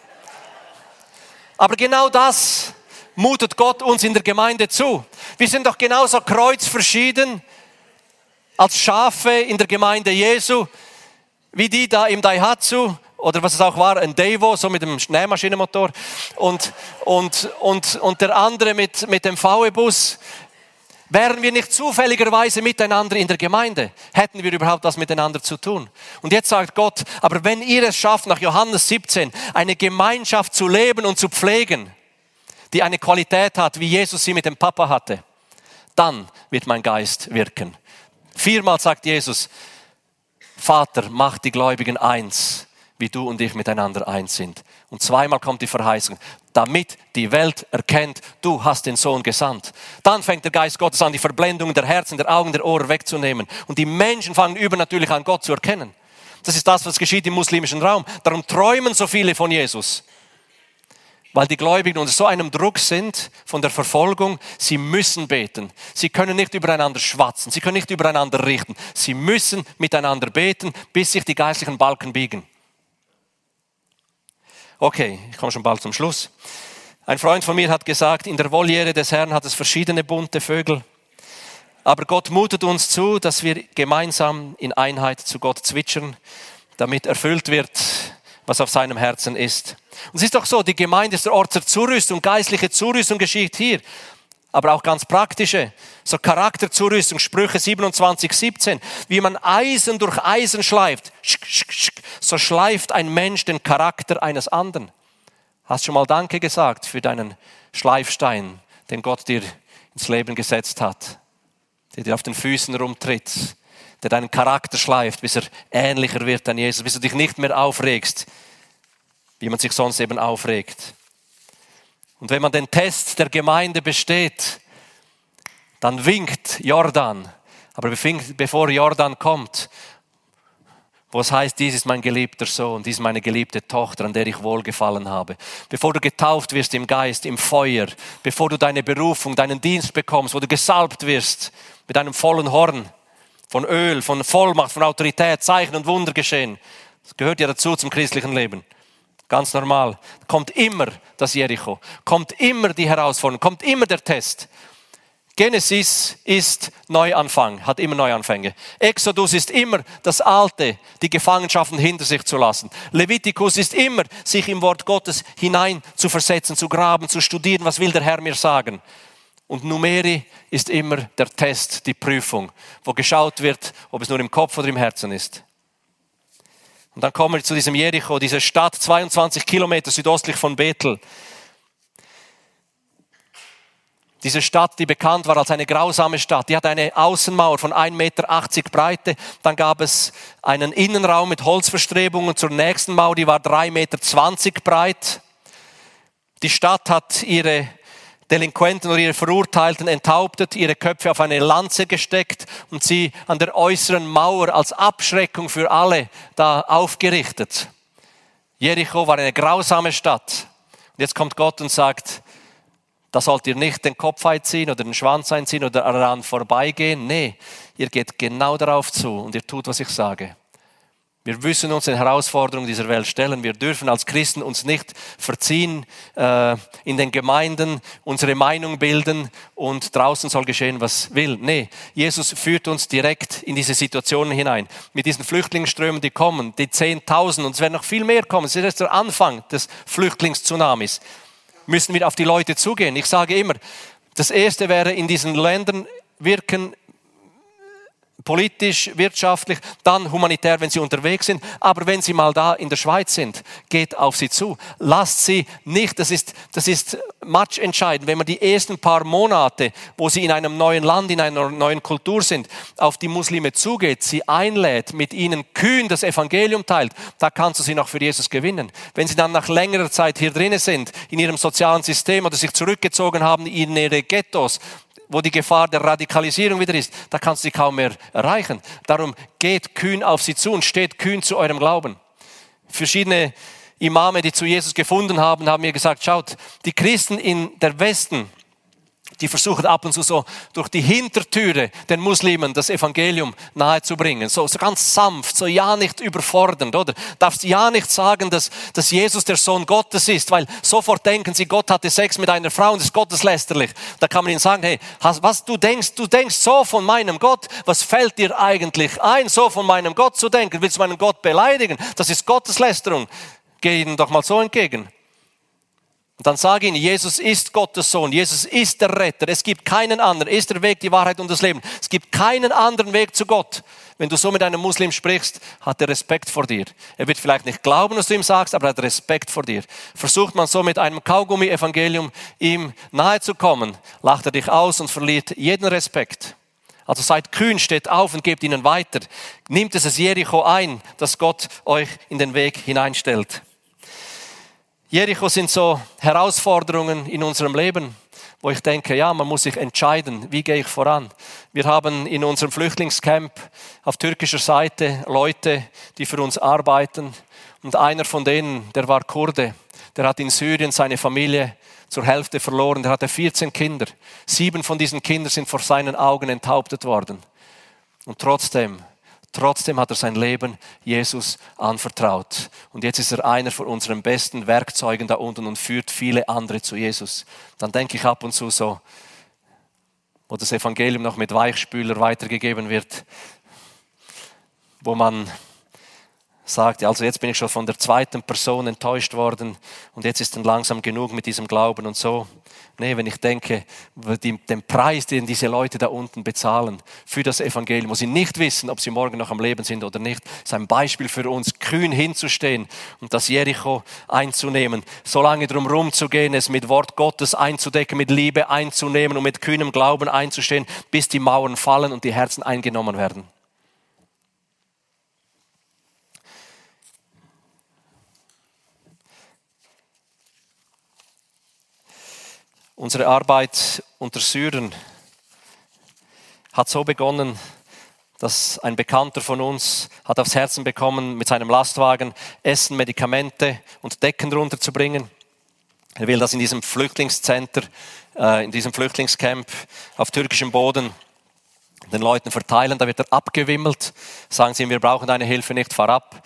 Aber genau das mutet Gott uns in der Gemeinde zu. Wir sind doch genauso kreuzverschieden als Schafe in der Gemeinde Jesu, wie die da im Daihatsu oder was es auch war, ein Devo, so mit dem Schneemaschinenmotor und, und, und, und der andere mit, mit dem VW-Bus. Wären wir nicht zufälligerweise miteinander in der Gemeinde, hätten wir überhaupt was miteinander zu tun. Und jetzt sagt Gott, aber wenn ihr es schafft, nach Johannes 17, eine Gemeinschaft zu leben und zu pflegen, die eine Qualität hat, wie Jesus sie mit dem Papa hatte, dann wird mein Geist wirken. Viermal sagt Jesus, Vater, mach die Gläubigen eins wie du und ich miteinander eins sind. Und zweimal kommt die Verheißung, damit die Welt erkennt, du hast den Sohn gesandt. Dann fängt der Geist Gottes an, die Verblendungen der Herzen, der Augen, der Ohren wegzunehmen. Und die Menschen fangen übernatürlich an, Gott zu erkennen. Das ist das, was geschieht im muslimischen Raum. Darum träumen so viele von Jesus. Weil die Gläubigen unter so einem Druck sind von der Verfolgung, sie müssen beten. Sie können nicht übereinander schwatzen, sie können nicht übereinander richten. Sie müssen miteinander beten, bis sich die geistlichen Balken biegen. Okay, ich komme schon bald zum Schluss. Ein Freund von mir hat gesagt, in der Voliere des Herrn hat es verschiedene bunte Vögel. Aber Gott mutet uns zu, dass wir gemeinsam in Einheit zu Gott zwitschern, damit erfüllt wird, was auf seinem Herzen ist. Und es ist doch so, die Gemeinde ist der Ort der Zurüstung, geistliche Zurüstung geschieht hier, aber auch ganz praktische, so Charakterzurüstung, Sprüche 27, 17, wie man Eisen durch Eisen schleift, so schleift ein Mensch den Charakter eines anderen. Hast schon mal Danke gesagt für deinen Schleifstein, den Gott dir ins Leben gesetzt hat, der dir auf den Füßen rumtritt, der deinen Charakter schleift, bis er ähnlicher wird an Jesus, bis du dich nicht mehr aufregst, wie man sich sonst eben aufregt. Und wenn man den Test der Gemeinde besteht, dann winkt Jordan. Aber bevor Jordan kommt, wo es heißt, dies ist mein geliebter Sohn, dies ist meine geliebte Tochter, an der ich wohlgefallen habe. Bevor du getauft wirst im Geist, im Feuer, bevor du deine Berufung, deinen Dienst bekommst, wo du gesalbt wirst mit einem vollen Horn von Öl, von Vollmacht, von Autorität, Zeichen und Wunder geschehen. Das gehört ja dazu zum christlichen Leben. Ganz normal. Kommt immer das Jericho, kommt immer die Herausforderung, kommt immer der Test. Genesis ist Neuanfang, hat immer Neuanfänge. Exodus ist immer das Alte, die Gefangenschaften hinter sich zu lassen. Levitikus ist immer, sich im Wort Gottes hinein zu versetzen, zu graben, zu studieren, was will der Herr mir sagen. Und Numeri ist immer der Test, die Prüfung, wo geschaut wird, ob es nur im Kopf oder im Herzen ist. Und dann kommen wir zu diesem Jericho, diese Stadt 22 Kilometer südostlich von Bethel. Diese Stadt, die bekannt war als eine grausame Stadt, die hat eine Außenmauer von 1,80 Meter Breite. Dann gab es einen Innenraum mit Holzverstrebungen zur nächsten Mauer, die war 3,20 Meter breit. Die Stadt hat ihre Delinquenten oder ihre Verurteilten enthauptet, ihre Köpfe auf eine Lanze gesteckt und sie an der äußeren Mauer als Abschreckung für alle da aufgerichtet. Jericho war eine grausame Stadt. Und jetzt kommt Gott und sagt, da sollt ihr nicht den Kopf einziehen oder den Schwanz einziehen oder daran vorbeigehen. Nee, ihr geht genau darauf zu und ihr tut, was ich sage. Wir müssen uns den Herausforderungen dieser Welt stellen. Wir dürfen als Christen uns nicht verziehen äh, in den Gemeinden, unsere Meinung bilden und draußen soll geschehen, was will. Nee, Jesus führt uns direkt in diese Situationen hinein. Mit diesen Flüchtlingsströmen, die kommen, die 10.000 und es werden noch viel mehr kommen. Es ist erst der Anfang des Flüchtlingstsunamis. Müssen wir auf die Leute zugehen. Ich sage immer, das Erste wäre in diesen Ländern wirken politisch, wirtschaftlich, dann humanitär, wenn sie unterwegs sind. Aber wenn sie mal da in der Schweiz sind, geht auf sie zu. Lasst sie nicht, das ist, das ist entscheidend, wenn man die ersten paar Monate, wo sie in einem neuen Land, in einer neuen Kultur sind, auf die Muslime zugeht, sie einlädt, mit ihnen kühn das Evangelium teilt, da kannst du sie noch für Jesus gewinnen. Wenn sie dann nach längerer Zeit hier drinnen sind, in ihrem sozialen System oder sich zurückgezogen haben in ihre Ghettos, wo die Gefahr der Radikalisierung wieder ist, da kannst du sie kaum mehr erreichen. Darum geht kühn auf sie zu und steht kühn zu eurem Glauben. Verschiedene Imame, die zu Jesus gefunden haben, haben mir gesagt, schaut, die Christen in der Westen, die versuchen ab und zu so durch die Hintertüre den Muslimen das Evangelium nahezubringen. So, so ganz sanft, so ja nicht überfordernd, oder? Darfst ja nicht sagen, dass, dass Jesus der Sohn Gottes ist, weil sofort denken sie, Gott hatte Sex mit einer Frau und ist gotteslästerlich. Da kann man ihnen sagen, hey, was du denkst, du denkst so von meinem Gott, was fällt dir eigentlich ein, so von meinem Gott zu denken? Willst du meinen Gott beleidigen? Das ist Gotteslästerung. Geh ihnen doch mal so entgegen. Und dann sage ihnen, Jesus ist Gottes Sohn, Jesus ist der Retter, es gibt keinen anderen, er ist der Weg, die Wahrheit und das Leben. Es gibt keinen anderen Weg zu Gott. Wenn du so mit einem Muslim sprichst, hat er Respekt vor dir. Er wird vielleicht nicht glauben, was du ihm sagst, aber er hat Respekt vor dir. Versucht man so mit einem Kaugummi-Evangelium ihm nahe zu kommen, lacht er dich aus und verliert jeden Respekt. Also seid kühn, steht auf und gebt ihnen weiter. Nimmt es das Jericho ein, dass Gott euch in den Weg hineinstellt. Jericho sind so Herausforderungen in unserem Leben, wo ich denke, ja, man muss sich entscheiden, wie gehe ich voran. Wir haben in unserem Flüchtlingscamp auf türkischer Seite Leute, die für uns arbeiten. Und einer von denen, der war Kurde, der hat in Syrien seine Familie zur Hälfte verloren. Der hatte 14 Kinder. Sieben von diesen Kindern sind vor seinen Augen enthauptet worden. Und trotzdem, trotzdem hat er sein Leben Jesus anvertraut. Und jetzt ist er einer von unseren besten Werkzeugen da unten und führt viele andere zu Jesus. Dann denke ich ab und zu so, wo das Evangelium noch mit Weichspüler weitergegeben wird, wo man sagt, also jetzt bin ich schon von der zweiten Person enttäuscht worden und jetzt ist dann langsam genug mit diesem Glauben und so. Nee, wenn ich denke, den Preis, den diese Leute da unten bezahlen für das Evangelium, wo sie nicht wissen, ob sie morgen noch am Leben sind oder nicht, ist ein Beispiel für uns, kühn hinzustehen und das Jericho einzunehmen, so lange drumherum zu gehen, es mit Wort Gottes einzudecken, mit Liebe einzunehmen und mit kühnem Glauben einzustehen, bis die Mauern fallen und die Herzen eingenommen werden. Unsere Arbeit unter Syrern hat so begonnen, dass ein Bekannter von uns hat aufs Herzen bekommen, mit seinem Lastwagen Essen, Medikamente und Decken runterzubringen. Er will das in diesem Flüchtlingscenter, äh, in diesem Flüchtlingscamp auf türkischem Boden den Leuten verteilen. Da wird er abgewimmelt. Sagen sie ihm, wir brauchen deine Hilfe nicht, fahr ab.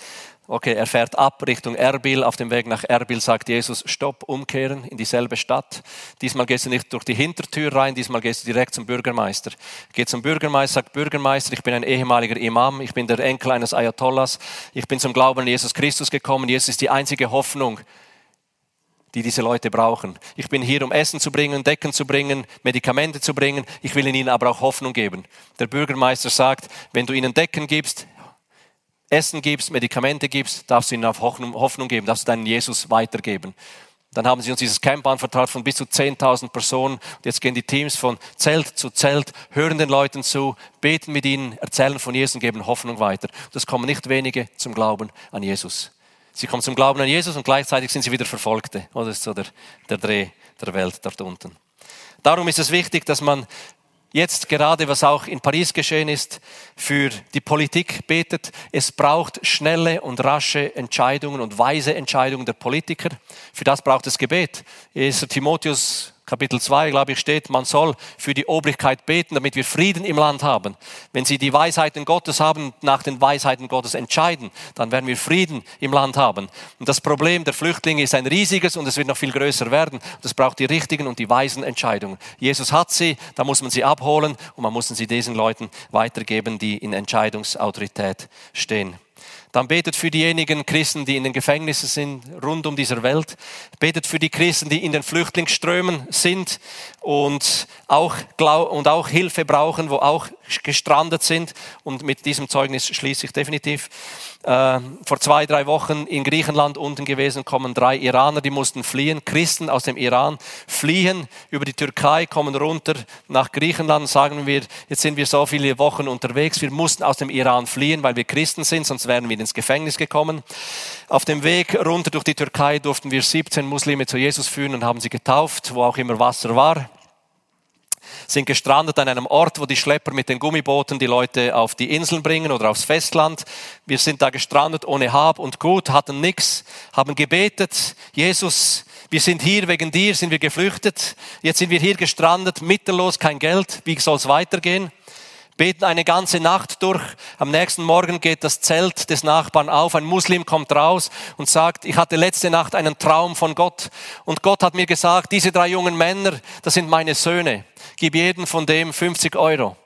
Okay, er fährt ab Richtung Erbil. Auf dem Weg nach Erbil sagt Jesus, stopp, umkehren in dieselbe Stadt. Diesmal gehst du nicht durch die Hintertür rein, diesmal gehst du direkt zum Bürgermeister. Geht zum Bürgermeister, sagt Bürgermeister, ich bin ein ehemaliger Imam, ich bin der Enkel eines Ayatollahs, ich bin zum Glauben an Jesus Christus gekommen. Jesus ist die einzige Hoffnung, die diese Leute brauchen. Ich bin hier, um Essen zu bringen, Decken zu bringen, Medikamente zu bringen. Ich will ihnen aber auch Hoffnung geben. Der Bürgermeister sagt, wenn du ihnen Decken gibst, Essen gibst, Medikamente gibst, darfst du ihnen auf Hoffnung geben, darfst du deinen Jesus weitergeben. Dann haben sie uns dieses Camp anvertraut von bis zu 10.000 Personen. Und jetzt gehen die Teams von Zelt zu Zelt, hören den Leuten zu, beten mit ihnen, erzählen von Jesus und geben Hoffnung weiter. Es kommen nicht wenige zum Glauben an Jesus. Sie kommen zum Glauben an Jesus und gleichzeitig sind sie wieder Verfolgte. Das ist so der, der Dreh der Welt dort unten. Darum ist es wichtig, dass man jetzt gerade, was auch in Paris geschehen ist, für die Politik betet. Es braucht schnelle und rasche Entscheidungen und weise Entscheidungen der Politiker. Für das braucht es Gebet. 1. Timotheus Kapitel 2, glaube ich, steht, man soll für die Obrigkeit beten, damit wir Frieden im Land haben. Wenn sie die Weisheiten Gottes haben, nach den Weisheiten Gottes entscheiden, dann werden wir Frieden im Land haben. Und das Problem der Flüchtlinge ist ein riesiges und es wird noch viel größer werden. Das braucht die richtigen und die weisen Entscheidungen. Jesus hat sie, da muss man sie abholen und man muss sie diesen Leuten weitergeben, die in Entscheidungsautorität stehen. Dann betet für diejenigen Christen, die in den Gefängnissen sind, rund um dieser Welt. Betet für die Christen, die in den Flüchtlingsströmen sind und auch, und auch Hilfe brauchen, wo auch gestrandet sind. Und mit diesem Zeugnis schließe ich definitiv äh, vor zwei, drei Wochen in Griechenland unten gewesen, kommen drei Iraner, die mussten fliehen, Christen aus dem Iran fliehen über die Türkei, kommen runter nach Griechenland, sagen wir, jetzt sind wir so viele Wochen unterwegs, wir mussten aus dem Iran fliehen, weil wir Christen sind, sonst wären wir ins Gefängnis gekommen. Auf dem Weg runter durch die Türkei durften wir 17 Muslime zu Jesus führen und haben sie getauft, wo auch immer Wasser war sind gestrandet an einem Ort, wo die Schlepper mit den Gummibooten die Leute auf die Inseln bringen oder aufs Festland. Wir sind da gestrandet ohne Hab und Gut, hatten nichts, haben gebetet, Jesus, wir sind hier wegen dir, sind wir geflüchtet. Jetzt sind wir hier gestrandet, mittellos, kein Geld. Wie soll es weitergehen? beten eine ganze Nacht durch. Am nächsten Morgen geht das Zelt des Nachbarn auf. Ein Muslim kommt raus und sagt, ich hatte letzte Nacht einen Traum von Gott. Und Gott hat mir gesagt, diese drei jungen Männer, das sind meine Söhne. Gib jedem von dem 50 Euro.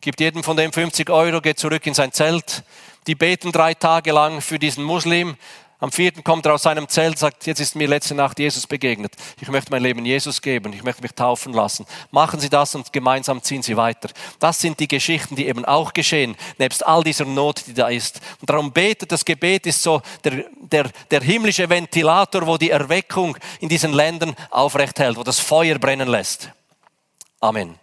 Gibt jedem von dem 50 Euro, geht zurück in sein Zelt. Die beten drei Tage lang für diesen Muslim. Am vierten kommt er aus seinem Zelt, sagt, jetzt ist mir letzte Nacht Jesus begegnet. Ich möchte mein Leben Jesus geben. Ich möchte mich taufen lassen. Machen Sie das und gemeinsam ziehen Sie weiter. Das sind die Geschichten, die eben auch geschehen, nebst all dieser Not, die da ist. Und darum betet, das Gebet ist so der, der, der himmlische Ventilator, wo die Erweckung in diesen Ländern aufrecht hält, wo das Feuer brennen lässt. Amen.